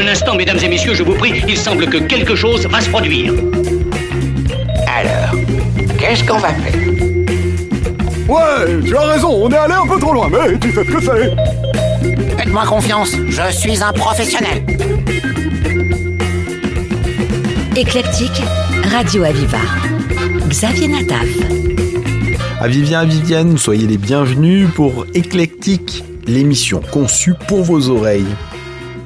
Un instant, mesdames et messieurs, je vous prie, il semble que quelque chose va se produire. Alors, qu'est-ce qu'on va faire? Ouais, tu as raison, on est allé un peu trop loin, mais tu sais ce que c'est. Faites-moi confiance, je suis un professionnel. Éclectique, Radio Aviva. Xavier Nataf. À Vivien, à Vivienne, soyez les bienvenus pour Éclectique, l'émission conçue pour vos oreilles.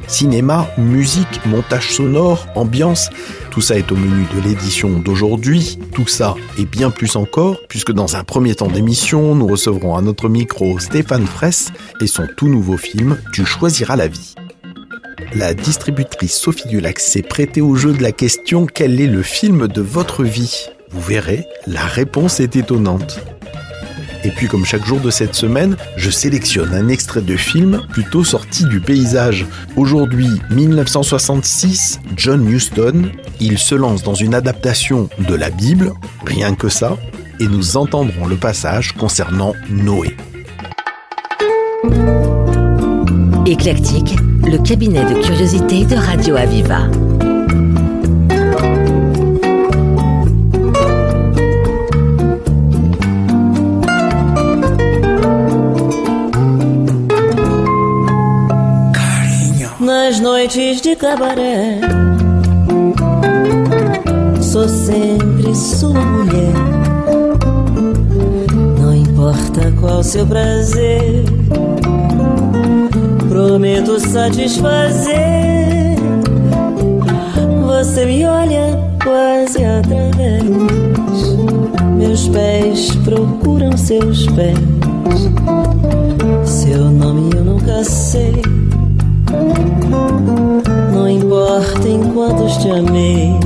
Cinéma, musique, montage sonore, ambiance, tout ça est au menu de l'édition d'aujourd'hui. Tout ça et bien plus encore, puisque dans un premier temps d'émission, nous recevrons à notre micro Stéphane Fraisse et son tout nouveau film Tu choisiras la vie. La distributrice Sophie Dulac s'est prêtée au jeu de la question Quel est le film de votre vie? Vous verrez, la réponse est étonnante. Et puis comme chaque jour de cette semaine, je sélectionne un extrait de film plutôt sorti du paysage. Aujourd'hui, 1966, John Huston, il se lance dans une adaptation de la Bible, rien que ça, et nous entendrons le passage concernant Noé. Éclectique, le cabinet de curiosité de Radio Aviva. Noites de cabaré, sou sempre sua mulher. Não importa qual seu prazer, prometo satisfazer. Você me olha quase através, meus pés procuram seus pés. Seu nome eu nunca sei. Te amei.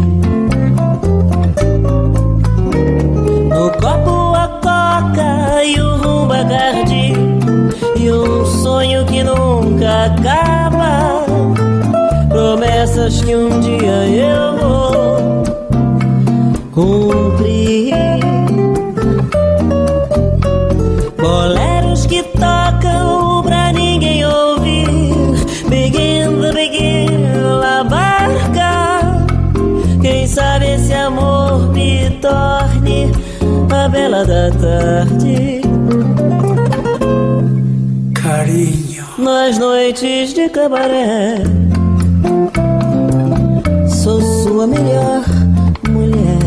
No copo a coca e o rumbo a cardi E um sonho que nunca acaba Promessas que um dia eu vou cumprir torne a bela da tarde. Carinho, Nas noites de cabaré. Sou sua melhor mulher.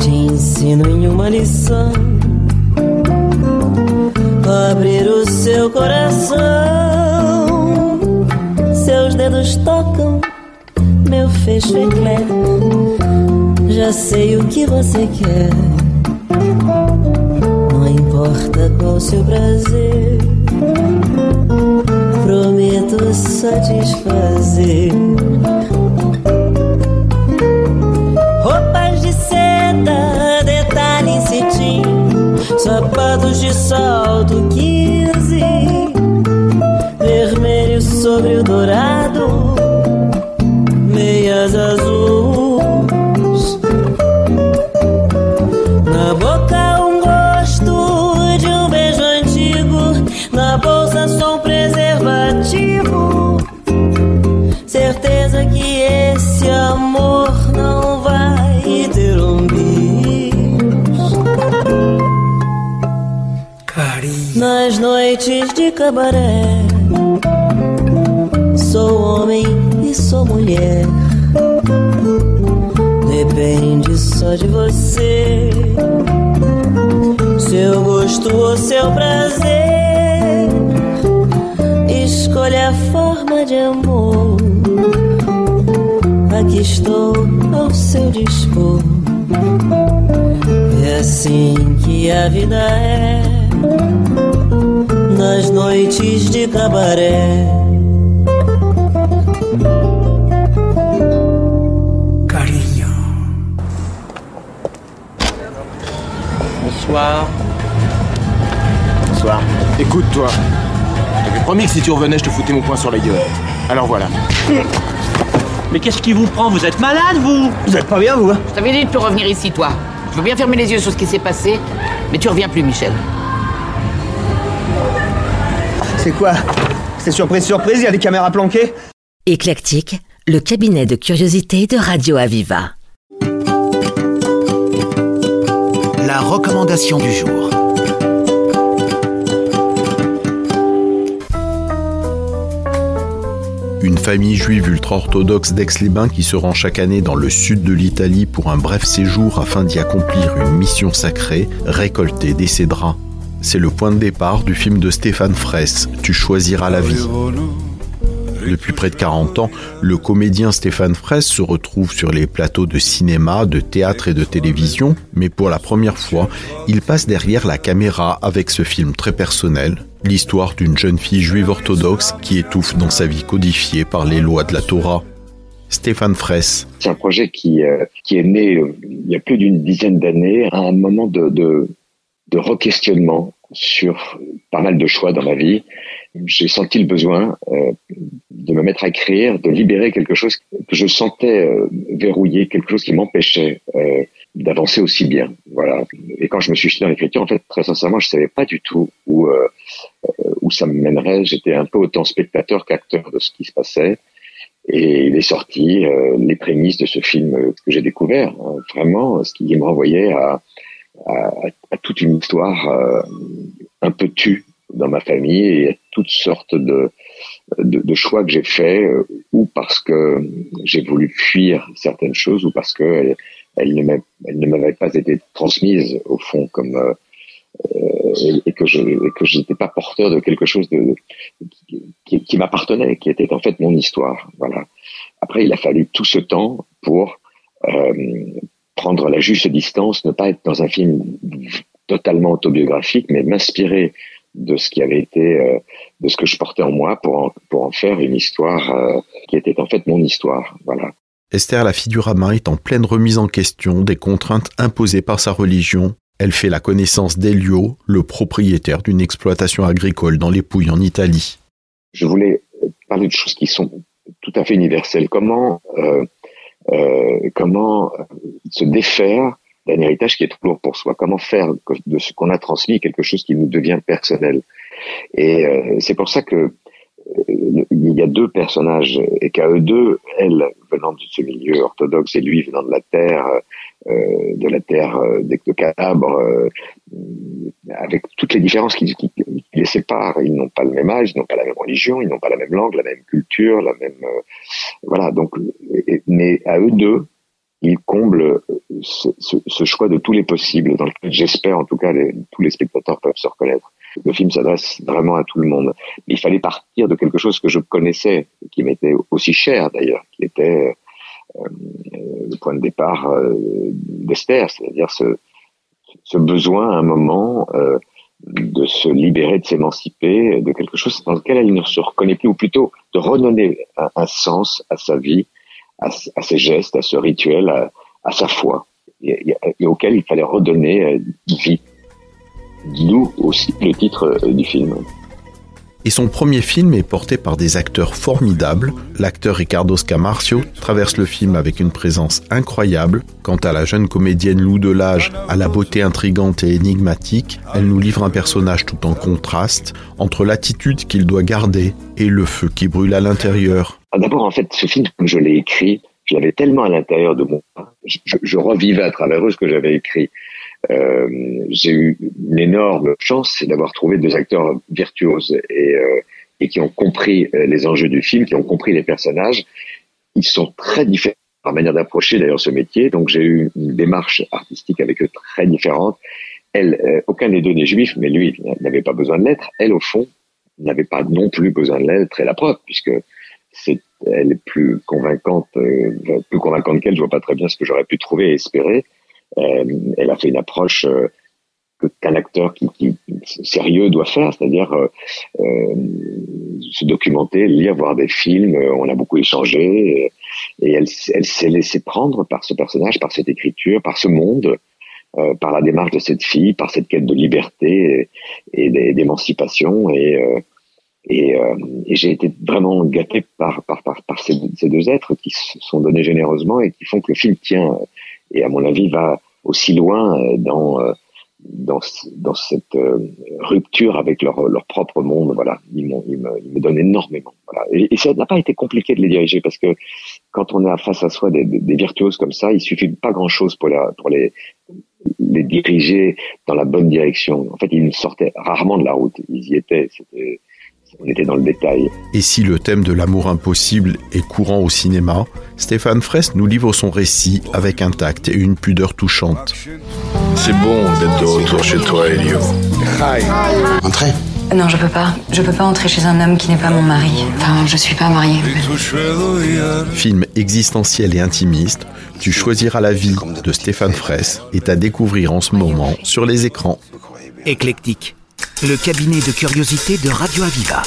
Te ensino em uma lição. Abrir o seu coração. Seus dedos tocam meu fecho eclair Já sei o que você quer. Não importa qual seu prazer. Prometo satisfazer. Roupas de seda, detalhe em cetim. Sapatos de salto 15 Vermelho sobre o dourado Certeza que esse amor não vai ter um bis. Carinho, Nas noites de cabaré Sou homem e sou mulher. Depende só de você. Seu gosto ou seu prazer. Escolha a forma de amor Aqui estou ao seu dispor É assim que a vida é nas noites de cabaré. carinho. Bonsoir. Bonsoir. Écoute, toi. J'avais promis que si tu revenais, je te foutais mon poing sur la gueule. Alors voilà. Mais qu'est-ce qui vous prend? Vous êtes malade, vous? Vous êtes pas bien, vous hein? Je t'avais dit de plus revenir ici, toi. Je veux bien fermer les yeux sur ce qui s'est passé, mais tu reviens plus, Michel. C'est quoi? C'est surprise, surprise, il y a des caméras planquées? Éclectique, le cabinet de curiosité de Radio Aviva. La recommandation du jour. Une famille juive ultra-orthodoxe d'Aix-les-Bains qui se rend chaque année dans le sud de l'Italie pour un bref séjour afin d'y accomplir une mission sacrée, récolter des. C'est le point de départ du film de Stéphane Fraisse, Tu choisiras la vie. Depuis près de 40 ans, le comédien Stéphane Fraisse se retrouve sur les plateaux de cinéma, de théâtre et de télévision, mais pour la première fois, il passe derrière la caméra avec ce film très personnel, l'histoire d'une jeune fille juive orthodoxe qui étouffe dans sa vie codifiée par les lois de la Torah. Stéphane Fraisse. C'est un projet qui, euh, qui est né euh, il y a plus d'une dizaine d'années, à un moment de, de, re-questionnement sur pas mal de choix dans ma vie. J'ai senti le besoin euh, de me mettre à écrire, de libérer quelque chose que je sentais verrouillé, quelque chose qui m'empêchait d'avancer aussi bien. Voilà. Et quand je me suis jeté dans l'écriture, en fait, très sincèrement, je savais pas du tout où euh, où ça me mènerait. J'étais un peu autant spectateur qu'acteur de ce qui se passait. Et il est sorti euh, les prémices de ce film que j'ai découvert. Hein, vraiment, ce qui me renvoyait à, à, toute une histoire euh, un peu tue dans ma famille et à toutes sortes de, de, de choix que j'ai faits, euh, ou parce que j'ai voulu fuir certaines choses, ou parce que elles ne m'avaient pas été transmises au fond comme euh, et, et, que je j'étais pas porteur de quelque chose de qui, qui m'appartenait, qui était en fait mon histoire. Voilà. Après, il a fallu tout ce temps pour euh, prendre la juste distance, ne pas être dans un film totalement autobiographique, mais m'inspirer de ce qui avait été, euh, de ce que je portais en moi pour en, pour en faire une histoire euh, qui était en fait mon histoire. Voilà. Esther, la Figurama, est en pleine remise en question des contraintes imposées par sa religion. Elle fait la connaissance d'Elio, le propriétaire d'une exploitation agricole dans les Pouilles en Italie. Je voulais parler de choses qui sont tout à fait universelles. Comment, euh, euh, comment se défaire d'un héritage qui est trop lourd pour soi? Comment faire de ce qu'on a transmis quelque chose qui nous devient personnel? Et euh, c'est pour ça que euh, il y a deux personnages et qu'à eux deux, elle venant de ce milieu orthodoxe et lui venant de la terre, euh, de la terre euh, de Calabre, euh, avec toutes les différences qui, qui, qui, les séparent. Ils n'ont pas le même âge, ils n'ont pas la même religion, ils n'ont pas la même langue, la même culture, la même voilà. Donc, mais à eux deux, il comble ce, ce, ce, choix de tous les possibles, dans lequel j'espère en tout cas les, tous les spectateurs peuvent se reconnaître. Le film s'adresse vraiment à tout le monde. Il fallait partir de quelque chose que je connaissais, qui m'était aussi cher d'ailleurs, qui était euh, le point de départ euh, d'Esther, c'est-à-dire ce, besoin à un moment euh, de se libérer, de s'émanciper de quelque chose dans lequel elle ne se reconnaît plus, ou plutôt de redonner un, sens à sa vie, à, ses gestes, à ce rituel, à, à sa foi, et, et, auquel il fallait redonner vie. D'où aussi le titre du film. Et son premier film est porté par des acteurs formidables. L'acteur Ricardo Scamarcio traverse le film avec une présence incroyable. Quant à la jeune comédienne Lou Delage, à la beauté intrigante et énigmatique, elle nous livre un personnage tout en contraste entre l'attitude qu'il doit garder et le feu qui brûle à l'intérieur. D'abord, en fait, ce film, comme je l'ai écrit, je l'avais tellement à l'intérieur de moi, je, je, revivais à travers eux ce que j'avais écrit. Euh, j'ai eu une énorme chance, c'est d'avoir trouvé deux acteurs virtuoses et, euh, et qui ont compris euh, les enjeux du film, qui ont compris les personnages. Ils sont très différents par manière d'approcher d'ailleurs ce métier, donc j'ai eu une démarche artistique avec eux très différente. Elle, euh, aucun des deux n'est juif, mais lui n'avait pas besoin de l'être. Elle, au fond, n'avait pas non plus besoin de l'être et la preuve, puisque c'est elle est plus convaincante, euh, plus convaincante qu'elle. Je vois pas très bien ce que j'aurais pu trouver et espérer. Euh, elle a fait une approche euh, qu'un acteur qui, qui, sérieux doit faire, c'est-à-dire euh, euh, se documenter, lire, voir des films. On a beaucoup échangé et, et elle, elle s'est laissée prendre par ce personnage, par cette écriture, par ce monde, euh, par la démarche de cette fille, par cette quête de liberté et, et d'émancipation. Et, et, et j'ai été vraiment gâté par, par, par, par ces, ces, deux êtres qui se sont donnés généreusement et qui font que le film tient et à mon avis va aussi loin dans dans, dans cette euh, rupture avec leur, leur propre monde. Voilà, ils, ils, me, ils me donnent énormément. Et, ça n'a pas été compliqué de les diriger parce que quand on a face à soi des, virtuoses comme ça, il suffit pas grand-chose pour, la, pour les, les diriger dans la bonne direction. En fait, ils sortaient rarement de la route. Ils y étaient. On était dans le détail. Et si le thème de l'amour impossible est courant au cinéma, Stéphane Fraisse nous livre son récit avec un tact et une pudeur touchante. C'est bon d'être de retour chez toi, Elio. Entrez. Non, je peux pas. Je peux pas entrer chez un homme qui n'est pas mon mari. Enfin, je suis pas mariée. Film existentiel et intimiste, Tu choisiras la vie de Stéphane Fraisse est à découvrir en ce moment sur les écrans. Éclectique, le cabinet de curiosité de Radio Aviva.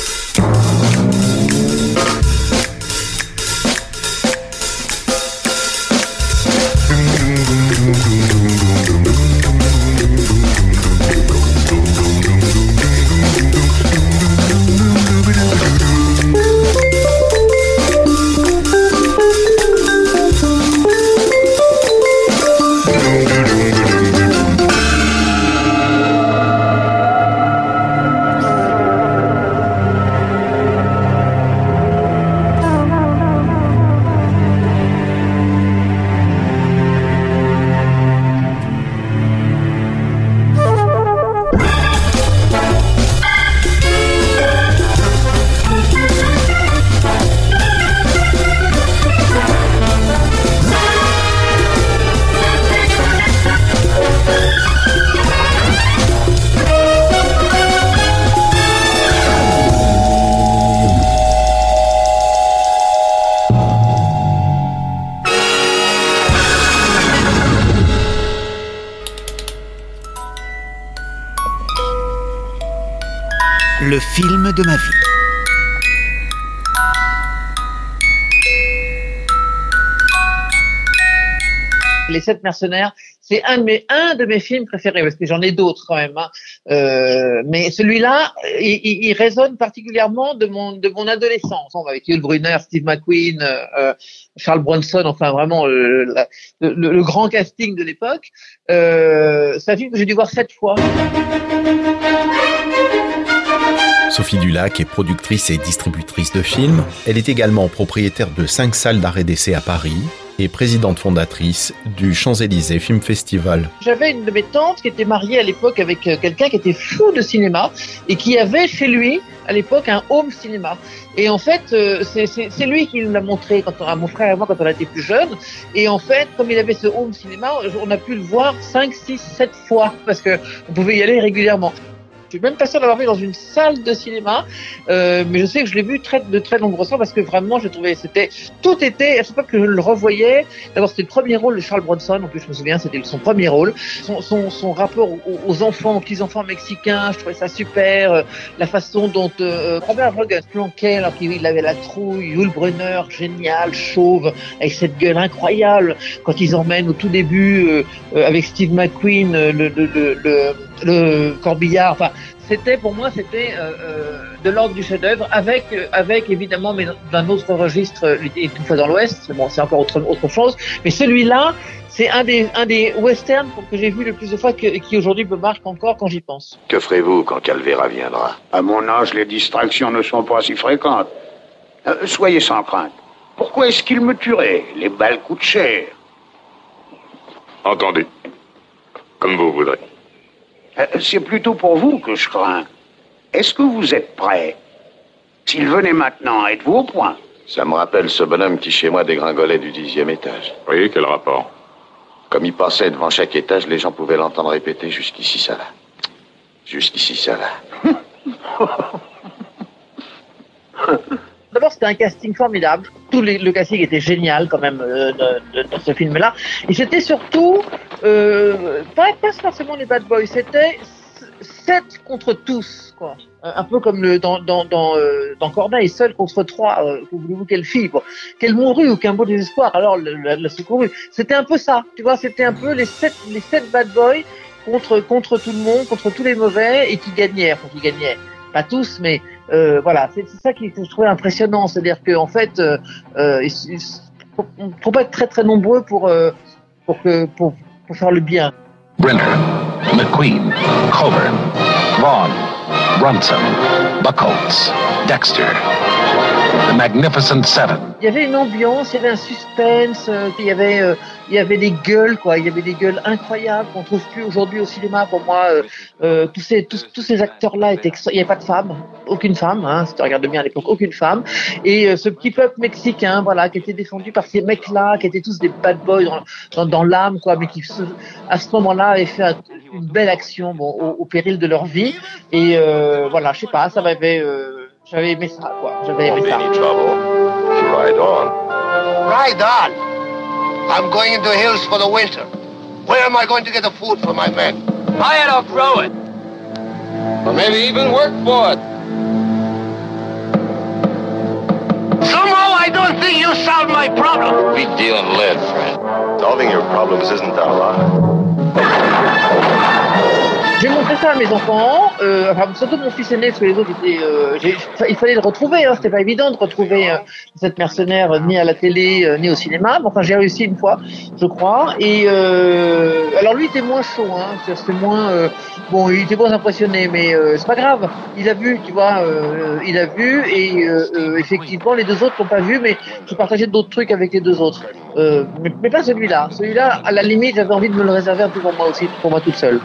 Ma vie. Les Sept Mercenaires, c'est un de mes films préférés parce que j'en ai d'autres quand même. Hein. Euh, mais celui-là, il, résonne particulièrement de mon de mon adolescence. Avec Yul Brynner, Steve McQueen, euh, Charles Bronson, enfin vraiment euh, le, grand casting de l'époque. Euh, c'est un film que j'ai dû voir sept fois. Sophie Dulac est productrice et distributrice de films. Elle est également propriétaire de cinq salles d'arrêt d'essai à Paris et présidente fondatrice du Champs-Élysées Film Festival. J'avais une de mes tantes qui était mariée à l'époque avec quelqu'un qui était fou de cinéma et qui avait chez lui à l'époque un home cinéma. Et en fait, c'est lui qui nous l'a montré quand on, à mon frère et moi quand on était plus jeunes. Et en fait, comme il avait ce home cinéma, on a pu le voir 5, 6, 7 fois parce que on pouvait y aller régulièrement. Je suis même pas sûr d'avoir vu dans une salle de cinéma, euh, mais je sais que je l'ai vu très, de très nombreuses fois parce que vraiment, je trouvais c'était tout était à chaque fois que je le revoyais. D'abord, c'était le premier rôle de Charles Bronson. En plus, je me souviens, c'était son premier rôle. Son, son, son rapport aux, enfants, aux petits enfants mexicains, je trouvais ça super. La façon dont euh, Robert Rodgers planquait alors qu'il avait la trouille, Yul Brynner, génial, chauve, avec cette gueule incroyable. Quand ils emmènent au tout début euh, avec Steve McQueen le, le, le, le, le corbillard. Enfin, c'était pour moi c'était euh, euh, de l'ordre du chef-d'œuvre avec avec évidemment mais d'un autre registre une fois dans l'Ouest bon c'est encore autre autre chose mais celui-là c'est un des un des westerns que j'ai vu le plus de fois que, qui aujourd'hui me marque encore quand j'y pense. Que ferez-vous quand Calvera viendra? À mon âge, les distractions ne sont pas si fréquentes. Euh, soyez sans crainte. Pourquoi est-ce qu'il me tuerait? Les balles coûtent cher. Entendu. Comme vous voudrez. C'est plutôt pour vous que je crains. Est-ce que vous êtes prêt S'il venait maintenant, êtes-vous au point Ça me rappelle ce bonhomme qui, chez moi, dégringolait du dixième étage. Oui, quel rapport Comme il passait devant chaque étage, les gens pouvaient l'entendre répéter jusqu'ici, ça va. Jusqu'ici, ça va. D'abord, c'était un casting formidable. Tout le casting était génial quand même euh, ce film-là. Et c'était surtout euh, pas, pas forcément les bad boys, c'était 7 contre tous, quoi. Un peu comme dans, dans, euh, dans Corneille, seul contre trois. Euh, voulez-vous qu'elle fille. Qu'elle mourut ou qu'un beau désespoir, alors la, la. C'était un peu ça, tu vois, c'était un peu les sept, les sept bad boys contre, contre tout le monde, contre tous les mauvais et qui gagnaient, qui gagnaient. Pas tous, mais euh, voilà, c'est ça qui, que je trouvais impressionnant, c'est-à-dire qu'en fait, euh, euh, il faut pas être très très nombreux pour euh, pour que pour, pour faire le bien. Brenner, McQueen, Coburn, Vaughn, Brunson, Buckholz, Dexter, The Magnificent Seven. Il y avait une ambiance, il y avait un suspense, euh, il y avait, euh, il y avait des gueules, quoi. Il y avait des gueules incroyables qu'on trouve plus aujourd'hui au cinéma. Pour moi, euh, tous ces tous, tous ces acteurs-là étaient, il n'y avait pas de femmes, aucune femme. Hein, si tu regardes bien à l'époque, aucune femme. Et ce petit peuple mexicain, voilà, qui était défendu par ces mecs-là, qui étaient tous des bad boys dans, dans, l'âme, quoi, mais qui à ce moment-là avaient fait un- une belle action, bon, au, péril de leur vie. Et voilà, je sais pas, ça m'avait, j'avais aimé ça, quoi. J'avais aimé ça. Ride on. Ride on. I'm going into the hills for the winter. Where am I going to get the food for my men? Buy it or grow it. Or maybe even work for it. Somehow I don't think you solved my problem. We deal in lead, friend. Solving your problems isn't our lot. J'ai montré ça à mes enfants, euh, enfin, surtout mon fils aîné, parce que les autres étaient. euh, il fallait le retrouver, hein, c'était pas évident de retrouver euh, cette mercenaire euh, ni à la télé euh, ni au cinéma. Mais enfin, j'ai réussi une fois, je crois. Et euh, alors lui était moins chaud, hein, c'était moins. bon, il était moins impressionné, mais c'est pas grave. Il a vu, tu vois, il a vu et effectivement les deux autres l'ont pas vu, mais je partageais d'autres trucs avec les deux autres. Mais, mais pas celui-là. Celui-là, à la limite, j'avais envie de me le réserver un peu pour moi aussi, pour moi toute seule.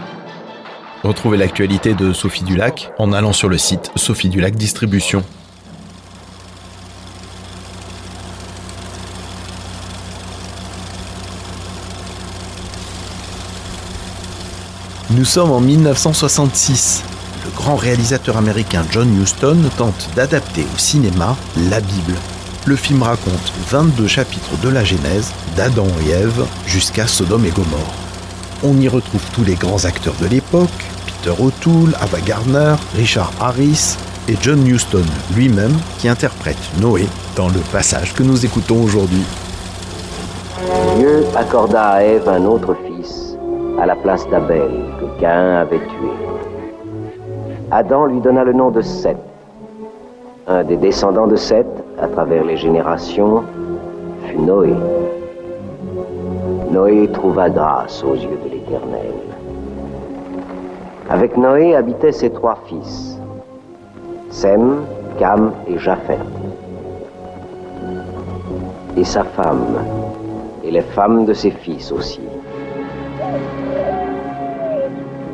Retrouvez l'actualité de Sophie Dulac en allant sur le site Sophie Dulac Distribution. Nous sommes en 1966. Le grand réalisateur américain John Huston tente d'adapter au cinéma la Bible. Le film raconte 22 chapitres de la Genèse, d'Adam et Ève jusqu'à Sodome et Gomorre. On y retrouve tous les grands acteurs de l'époque, Peter O'Toole, Ava Gardner, Richard Harris et John Huston lui-même qui interprète Noé dans le passage que nous écoutons aujourd'hui. Dieu accorda à Ève un autre fils à la place d'Abel que Caïn avait tué. Adam lui donna le nom de Seth. Un des descendants de Seth, à travers les générations, fut Noé. Noé trouva grâce aux yeux de l'Éternel. Avec Noé habitaient ses trois fils, Sem, Cam et Japheth. Et sa femme, et les femmes de ses fils aussi.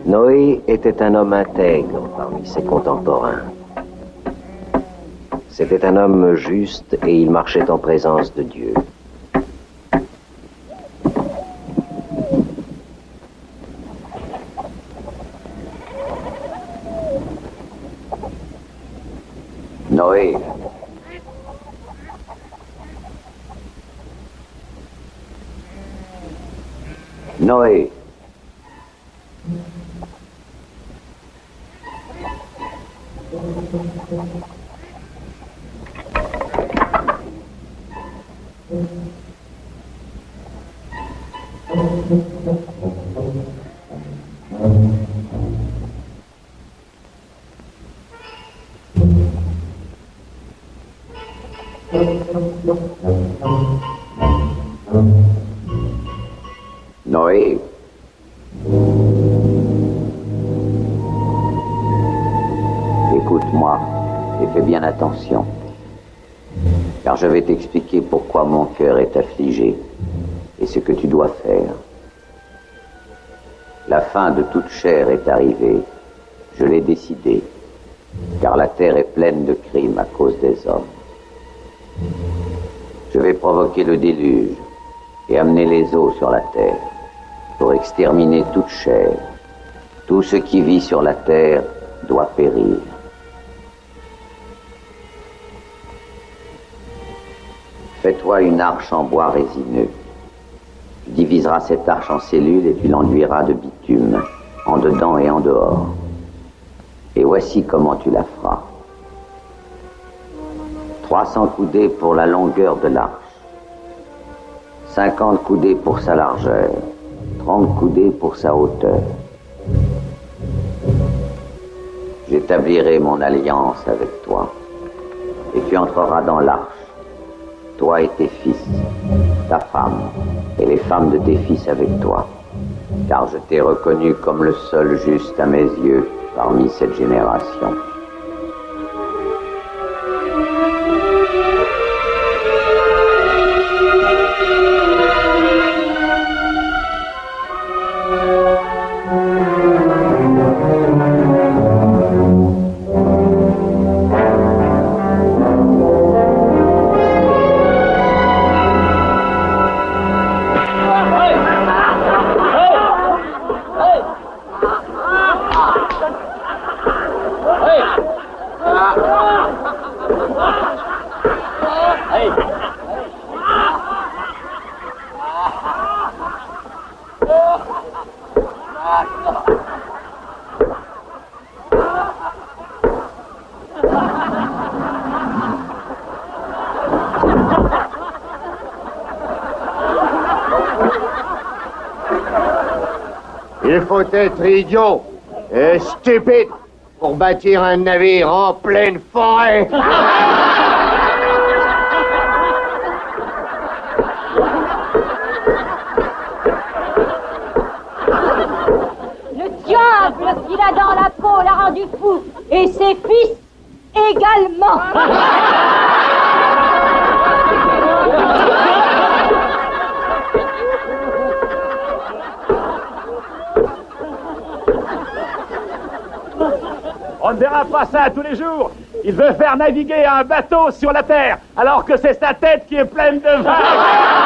Noé était un homme intègre parmi ses contemporains. C'était un homme juste et il marchait en présence de Dieu. Noé. Noé. Fais bien attention, car je vais t'expliquer pourquoi mon cœur est affligé et ce que tu dois faire. La fin de toute chair est arrivée, je l'ai décidé, car la terre est pleine de crimes à cause des hommes. Je vais provoquer le déluge et amener les eaux sur la terre pour exterminer toute chair. Tout ce qui vit sur la terre doit périr. Fais-toi une arche en bois résineux. Tu diviseras cette arche en cellules et tu l'enduiras de bitume, en dedans et en dehors. Et voici comment tu la feras. 300 coudées pour la longueur de l'arche, 50 coudées pour sa largeur, 30 coudées pour sa hauteur. J'établirai mon alliance avec toi, et tu entreras dans l'arche, toi et tes fils, ta femme, et les femmes de tes fils avec toi. car je t'ai reconnu comme le seul juste à mes yeux parmi cette génération. Idiot et stupide pour bâtir un navire en pleine forêt. Le diable qu'il a dans la peau l'a rendu fou, et ses fils également. On ne verra pas ça tous les jours. Il veut faire naviguer un bateau sur la terre, alors que c'est sa tête qui est pleine de vagues.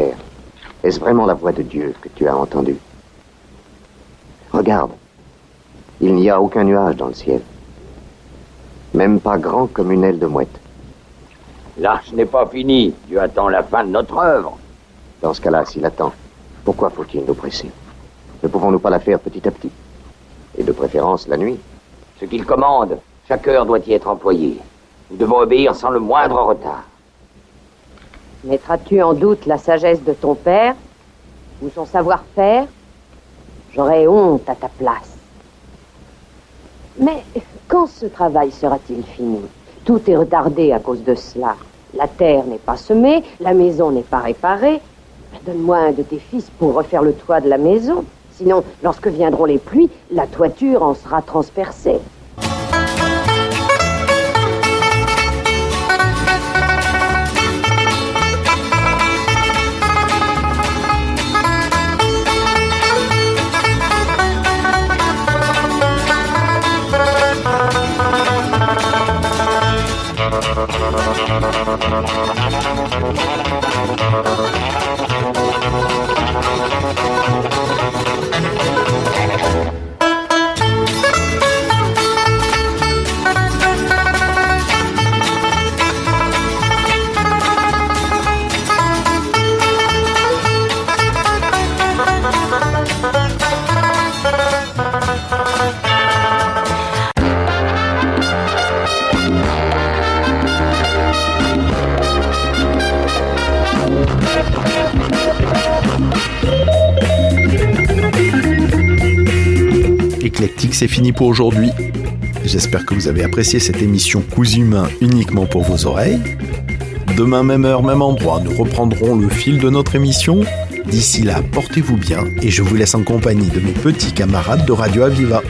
Père, est-ce vraiment la voix de Dieu que tu as entendue? Regarde, il n'y a aucun nuage dans le ciel. Même pas grand comme une aile de mouette. L'arche n'est pas finie. Dieu attend la fin de notre œuvre. Dans ce cas-là, s'il attend, pourquoi faut-il nous presser? Ne pouvons-nous pas la faire petit à petit? Et de préférence la nuit Ce qu'il commande, chaque heure doit y être employée. Nous devons obéir sans le moindre retard. Mettras-tu en doute la sagesse de ton père ou son savoir-faire? J'aurais honte à ta place. Mais quand ce travail sera-t-il fini? Tout est retardé à cause de cela. La terre n'est pas semée, la maison n'est pas réparée. Donne-moi un de tes fils pour refaire le toit de la maison. Sinon, lorsque viendront les pluies, la toiture en sera transpercée. C'est fini pour aujourd'hui. J'espère que vous avez apprécié cette émission Coups humains uniquement pour vos oreilles. Demain, même heure, même endroit, nous reprendrons le fil de notre émission. D'ici là, portez-vous bien et je vous laisse en compagnie de mes petits camarades de Radio Aviva.